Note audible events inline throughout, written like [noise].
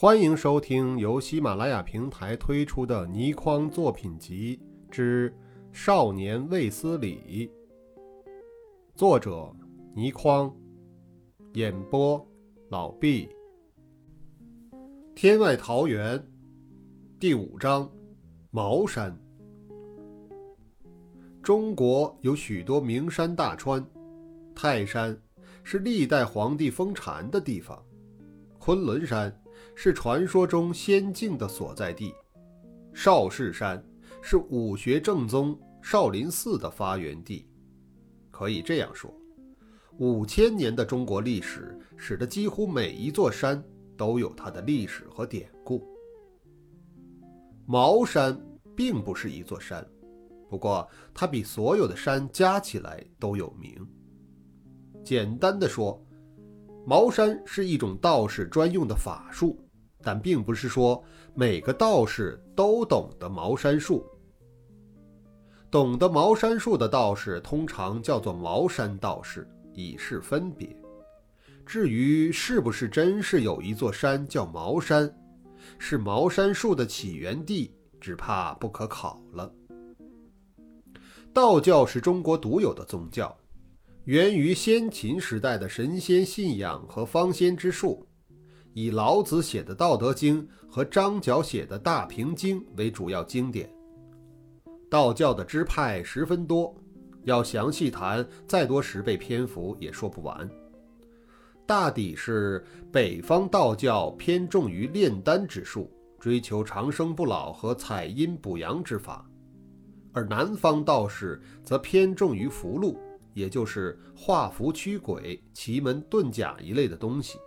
欢迎收听由喜马拉雅平台推出的倪匡作品集之《少年卫斯理》，作者倪匡，演播老毕。天外桃源第五章：茅山。中国有许多名山大川，泰山是历代皇帝封禅的地方，昆仑山。是传说中仙境的所在地，少室山是武学正宗少林寺的发源地。可以这样说，五千年的中国历史使得几乎每一座山都有它的历史和典故。茅山并不是一座山，不过它比所有的山加起来都有名。简单的说，茅山是一种道士专用的法术。但并不是说每个道士都懂得茅山术。懂得茅山术的道士通常叫做茅山道士，以示分别。至于是不是真是有一座山叫茅山，是茅山术的起源地，只怕不可考了。道教是中国独有的宗教，源于先秦时代的神仙信仰和方仙之术。以老子写的《道德经》和张角写的《大平经》为主要经典。道教的支派十分多，要详细谈，再多十倍篇幅也说不完。大抵是北方道教偏重于炼丹之术，追求长生不老和采阴补阳之法，而南方道士则偏重于符箓，也就是画符驱鬼、奇门遁甲一类的东西。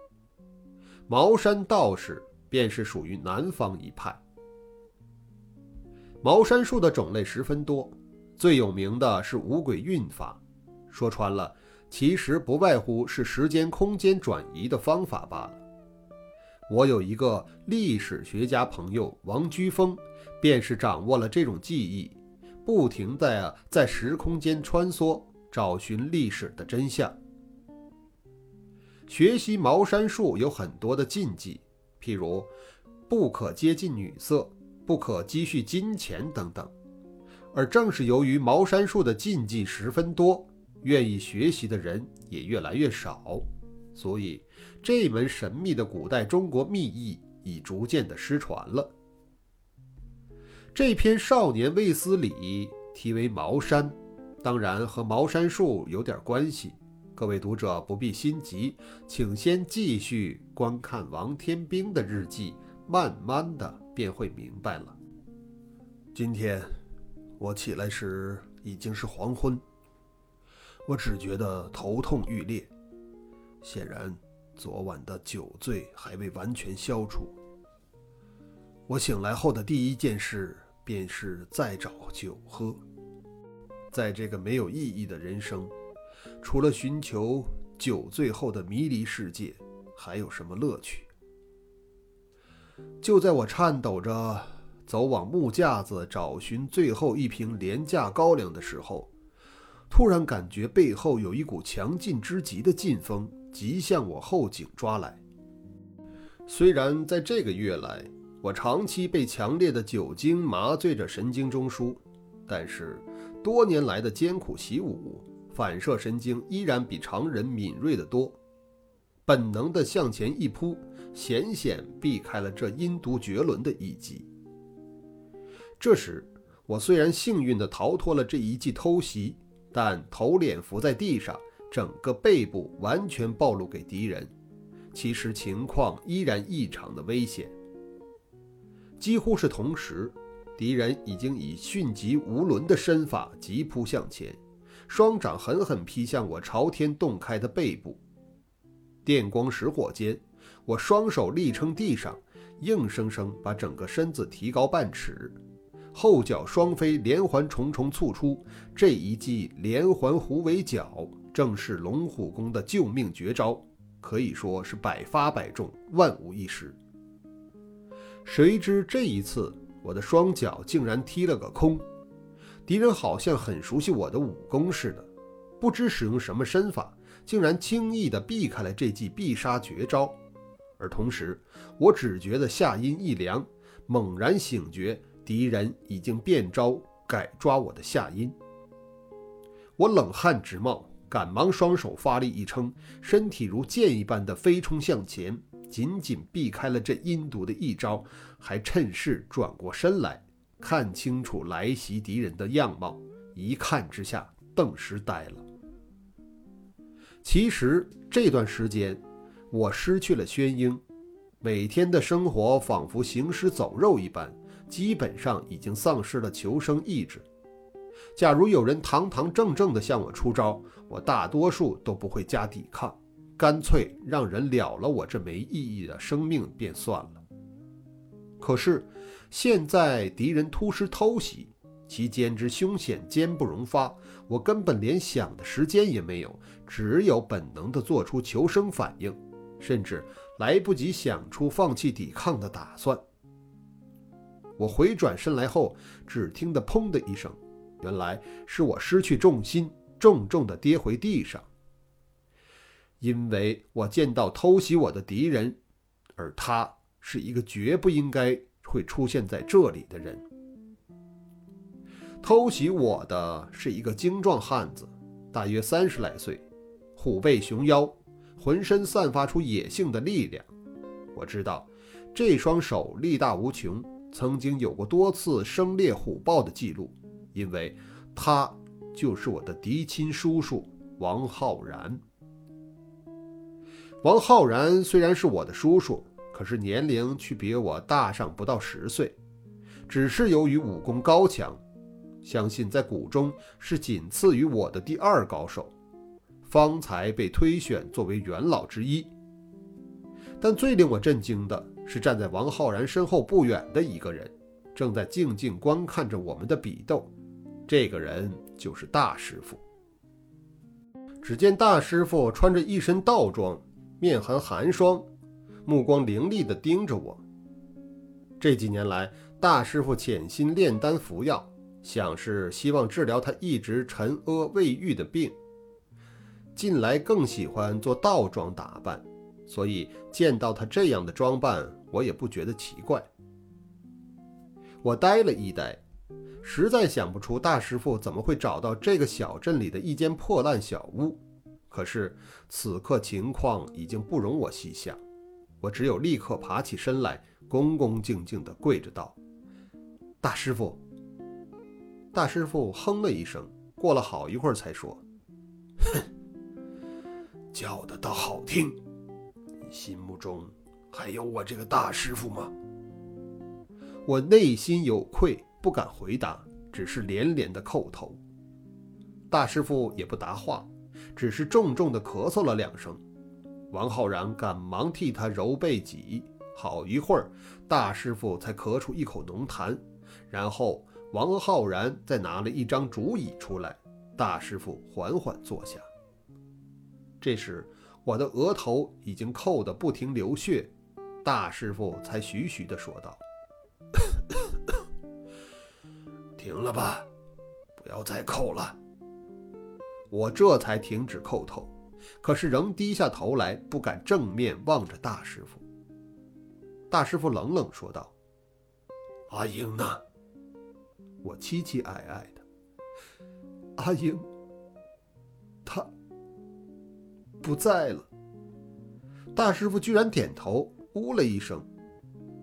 茅山道士便是属于南方一派。茅山术的种类十分多，最有名的是五鬼运法，说穿了，其实不外乎是时间空间转移的方法罢了。我有一个历史学家朋友王居峰，便是掌握了这种技艺，不停地在时空间穿梭，找寻历史的真相。学习茅山术有很多的禁忌，譬如不可接近女色，不可积蓄金钱等等。而正是由于茅山术的禁忌十分多，愿意学习的人也越来越少，所以这门神秘的古代中国秘艺已逐渐的失传了。这篇《少年卫斯理》题为茅山，当然和茅山术有点关系。各位读者不必心急，请先继续观看王天兵的日记，慢慢的便会明白了。今天我起来时已经是黄昏，我只觉得头痛欲裂，显然昨晚的酒醉还未完全消除。我醒来后的第一件事便是再找酒喝，在这个没有意义的人生。除了寻求酒醉后的迷离世界，还有什么乐趣？就在我颤抖着走往木架子找寻最后一瓶廉价高粱的时候，突然感觉背后有一股强劲之极的劲风急向我后颈抓来。虽然在这个月来，我长期被强烈的酒精麻醉着神经中枢，但是多年来的艰苦习武。反射神经依然比常人敏锐得多，本能地向前一扑，险险避开了这阴毒绝伦的一击。这时，我虽然幸运地逃脱了这一记偷袭，但头脸伏在地上，整个背部完全暴露给敌人。其实情况依然异常的危险。几乎是同时，敌人已经以迅疾无伦的身法急扑向前。双掌狠狠劈向我朝天洞开的背部，电光石火间，我双手立撑地上，硬生生把整个身子提高半尺，后脚双飞连环重重促出，这一记连环虎尾脚正是龙虎功的救命绝招，可以说是百发百中，万无一失。谁知这一次，我的双脚竟然踢了个空。敌人好像很熟悉我的武功似的，不知使用什么身法，竟然轻易地避开了这记必杀绝招，而同时，我只觉得下阴一凉，猛然醒觉，敌人已经变招改抓我的下阴。我冷汗直冒，赶忙双手发力一撑，身体如箭一般的飞冲向前，紧紧避开了这阴毒的一招，还趁势转过身来，看清楚来袭敌人的样貌。一看之下，顿时呆了。其实这段时间，我失去了宣英，每天的生活仿佛行尸走肉一般，基本上已经丧失了求生意志。假如有人堂堂正正地向我出招，我大多数都不会加抵抗，干脆让人了了我这没意义的生命便算了。可是现在敌人突施偷袭。其间之凶险，坚不容发。我根本连想的时间也没有，只有本能地做出求生反应，甚至来不及想出放弃抵抗的打算。我回转身来后，只听得“砰”的一声，原来是我失去重心，重重地跌回地上。因为我见到偷袭我的敌人，而他是一个绝不应该会出现在这里的人。偷袭我的是一个精壮汉子，大约三十来岁，虎背熊腰，浑身散发出野性的力量。我知道，这双手力大无穷，曾经有过多次生猎虎豹的记录，因为他就是我的嫡亲叔叔王浩然。王浩然虽然是我的叔叔，可是年龄却比我大上不到十岁，只是由于武功高强。相信在谷中是仅次于我的第二高手，方才被推选作为元老之一。但最令我震惊的是，站在王浩然身后不远的一个人，正在静静观看着我们的比斗。这个人就是大师傅。只见大师傅穿着一身道装，面含寒霜，目光凌厉地盯着我。这几年来，大师傅潜心炼丹服药。想是希望治疗他一直沉疴未愈的病，近来更喜欢做道装打扮，所以见到他这样的装扮，我也不觉得奇怪。我呆了一呆，实在想不出大师傅怎么会找到这个小镇里的一间破烂小屋。可是此刻情况已经不容我细想，我只有立刻爬起身来，恭恭敬敬地跪着道：“大师傅。”大师傅哼了一声，过了好一会儿才说：“哼，叫的倒好听。你心目中还有我这个大师傅吗？”我内心有愧，不敢回答，只是连连的叩头。大师傅也不答话，只是重重的咳嗽了两声。王浩然赶忙替他揉背脊，好一会儿，大师傅才咳出一口浓痰，然后。王浩然再拿了一张竹椅出来，大师傅缓缓坐下。这时，我的额头已经扣得不停流血，大师傅才徐徐地说道：“ [coughs] 停了吧，不要再扣了。”我这才停止叩头，可是仍低下头来，不敢正面望着大师傅。大师傅冷冷说道：“阿英呢？”我凄凄哀哀的，阿英，他不在了。大师傅居然点头，呜了一声，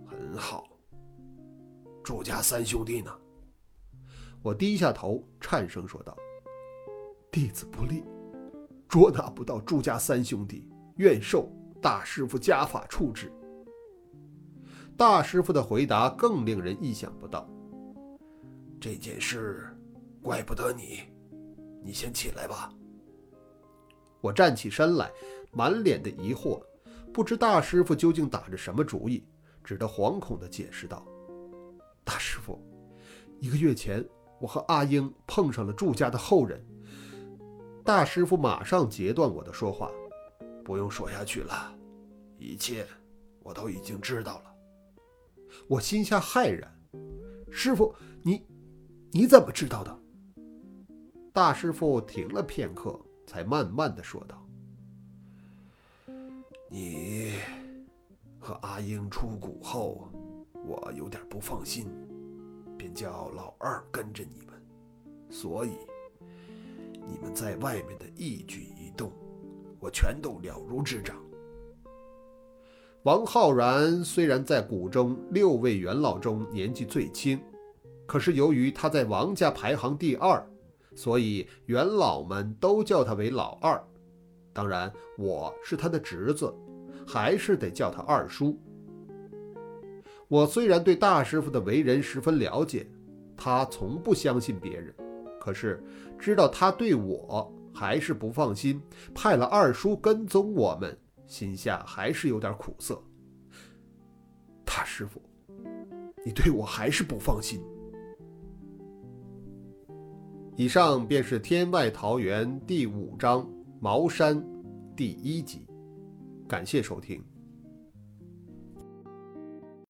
很好。祝家三兄弟呢？我低下头，颤声说道：“弟子不利，捉拿不到祝家三兄弟，愿受大师傅家法处置。”大师傅的回答更令人意想不到。这件事怪不得你，你先起来吧。我站起身来，满脸的疑惑，不知大师傅究竟打着什么主意，只得惶恐地解释道：“大师傅，一个月前我和阿英碰上了祝家的后人。”大师傅马上截断我的说话：“不用说下去了，一切我都已经知道了。”我心下骇然：“师傅，你……”你怎么知道的？大师傅停了片刻，才慢慢的说道：“你和阿英出谷后，我有点不放心，便叫老二跟着你们。所以，你们在外面的一举一动，我全都了如指掌。王浩然虽然在谷中六位元老中年纪最轻，可是由于他在王家排行第二，所以元老们都叫他为老二。当然，我是他的侄子，还是得叫他二叔。我虽然对大师傅的为人十分了解，他从不相信别人。可是知道他对我还是不放心，派了二叔跟踪我们，心下还是有点苦涩。大师傅，你对我还是不放心。以上便是《天外桃源》第五章《茅山》第一集，感谢收听。